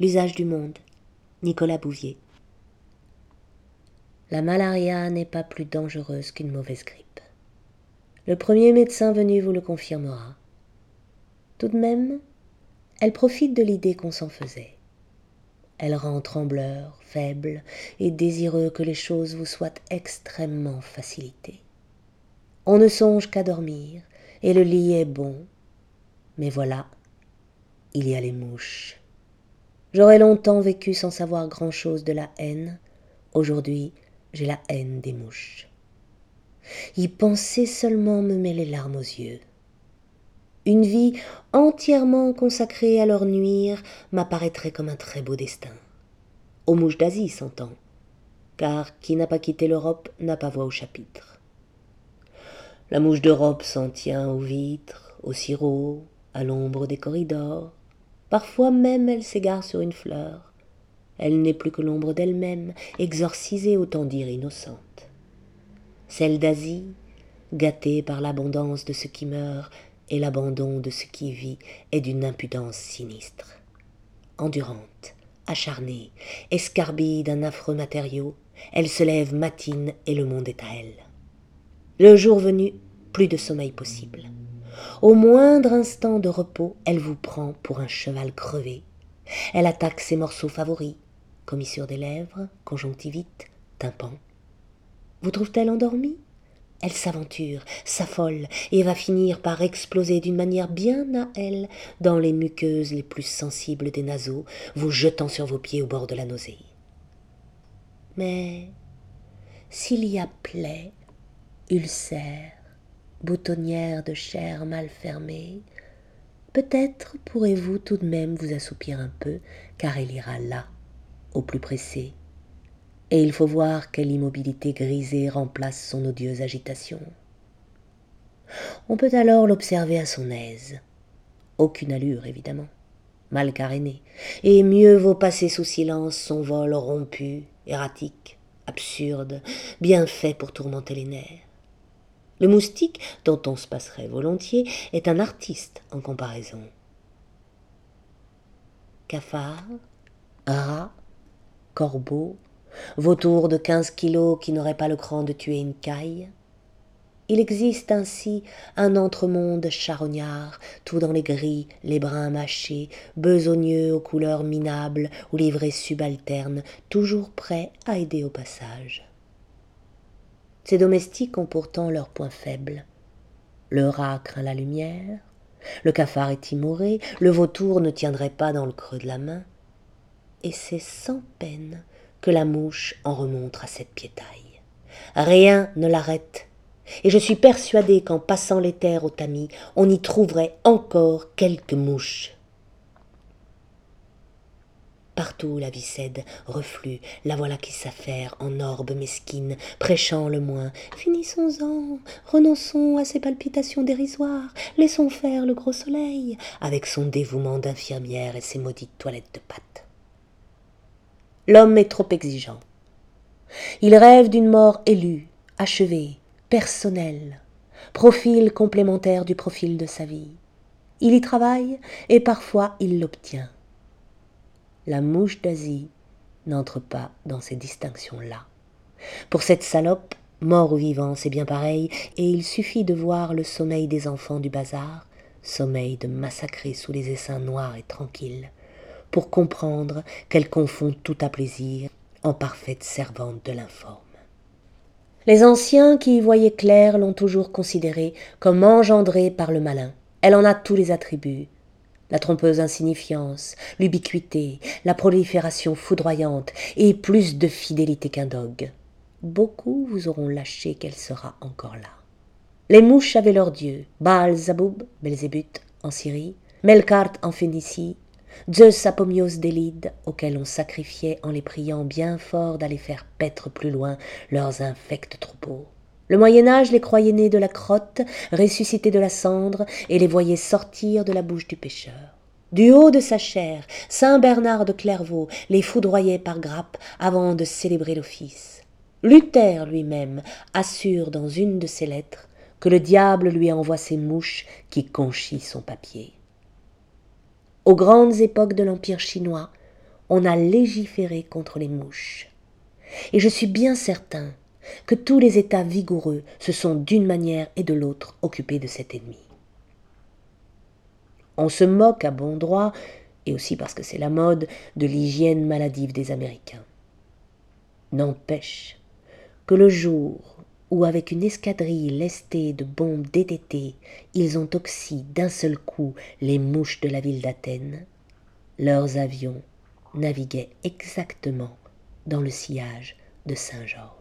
L'usage du monde. Nicolas Bouvier. La malaria n'est pas plus dangereuse qu'une mauvaise grippe. Le premier médecin venu vous le confirmera. Tout de même, elle profite de l'idée qu'on s'en faisait. Elle rend trembleur, faible et désireux que les choses vous soient extrêmement facilitées. On ne songe qu'à dormir, et le lit est bon. Mais voilà, il y a les mouches. J'aurais longtemps vécu sans savoir grand-chose de la haine. Aujourd'hui, j'ai la haine des mouches. Y penser seulement me met les larmes aux yeux. Une vie entièrement consacrée à leur nuire m'apparaîtrait comme un très beau destin. Aux mouches d'Asie s'entend, car qui n'a pas quitté l'Europe n'a pas voix au chapitre. La mouche d'Europe s'en tient aux vitres, au sirop, à l'ombre des corridors. Parfois même elle s'égare sur une fleur. Elle n'est plus que l'ombre d'elle-même, exorcisée autant dire innocente. Celle d'Asie, gâtée par l'abondance de ce qui meurt, et l'abandon de ce qui vit est d'une impudence sinistre. Endurante, acharnée, escarbée d'un affreux matériau, elle se lève matine et le monde est à elle. Le jour venu, plus de sommeil possible. Au moindre instant de repos, elle vous prend pour un cheval crevé. Elle attaque ses morceaux favoris, commissure des lèvres, conjonctivite, tympan. Vous trouve-t-elle endormie? Elle s'aventure, s'affole et va finir par exploser d'une manière bien à elle dans les muqueuses les plus sensibles des naseaux, vous jetant sur vos pieds au bord de la nausée. Mais s'il y a plaie, ulcère, boutonnière de chair mal fermée, peut-être pourrez-vous tout de même vous assoupir un peu, car elle ira là, au plus pressé, et il faut voir quelle immobilité grisée remplace son odieuse agitation. On peut alors l'observer à son aise. Aucune allure, évidemment, mal carénée, et mieux vaut passer sous silence son vol rompu, erratique, absurde, bien fait pour tourmenter les nerfs. Le moustique, dont on se passerait volontiers, est un artiste en comparaison. Cafard, rat, corbeau, vautour de quinze kilos qui n'aurait pas le cran de tuer une caille. Il existe ainsi un entremonde charognard, tout dans les gris, les bruns mâchés, besogneux aux couleurs minables ou livrés subalternes, toujours prêts à aider au passage. Ces domestiques ont pourtant leurs points faibles. Le rat craint la lumière, le cafard est timoré, le vautour ne tiendrait pas dans le creux de la main, et c'est sans peine que la mouche en remonte à cette piétaille. Rien ne l'arrête, et je suis persuadé qu'en passant les terres au tamis, on y trouverait encore quelques mouches. Partout la vie cède, reflue, la voilà qui s'affaire en orbe mesquine, prêchant le moins. Finissons-en, renonçons à ces palpitations dérisoires, laissons faire le gros soleil, avec son dévouement d'infirmière et ses maudites toilettes de pâte. L'homme est trop exigeant. Il rêve d'une mort élue, achevée, personnelle, profil complémentaire du profil de sa vie. Il y travaille et parfois il l'obtient. La mouche d'Asie n'entre pas dans ces distinctions-là. Pour cette salope, mort ou vivant, c'est bien pareil, et il suffit de voir le sommeil des enfants du bazar, sommeil de massacrer sous les essaims noirs et tranquilles, pour comprendre qu'elle confond tout à plaisir en parfaite servante de l'informe. Les anciens qui y voyaient clair l'ont toujours considérée comme engendrée par le malin. Elle en a tous les attributs. La trompeuse insignifiance, l'ubiquité, la prolifération foudroyante et plus de fidélité qu'un dogue. Beaucoup vous auront lâché qu'elle sera encore là. Les mouches avaient leur dieu, Baal Zaboub, Belzébuth en Syrie, Melkart en Phénicie, Zeus Apomios d'Élide, auxquels on sacrifiait en les priant bien fort d'aller faire paître plus loin leurs infects troupeaux. Le Moyen Âge les croyait nés de la crotte, ressuscités de la cendre, et les voyait sortir de la bouche du pécheur. Du haut de sa chair, saint Bernard de Clairvaux les foudroyait par grappes avant de célébrer l'office. Luther lui-même assure dans une de ses lettres que le diable lui envoie ses mouches qui conchient son papier. Aux grandes époques de l'Empire chinois, on a légiféré contre les mouches. Et je suis bien certain que tous les États vigoureux se sont d'une manière et de l'autre occupés de cet ennemi. On se moque à bon droit, et aussi parce que c'est la mode, de l'hygiène maladive des Américains. N'empêche que le jour où, avec une escadrille lestée de bombes DDT, ils ont oxy d'un seul coup les mouches de la ville d'Athènes, leurs avions naviguaient exactement dans le sillage de Saint-Georges.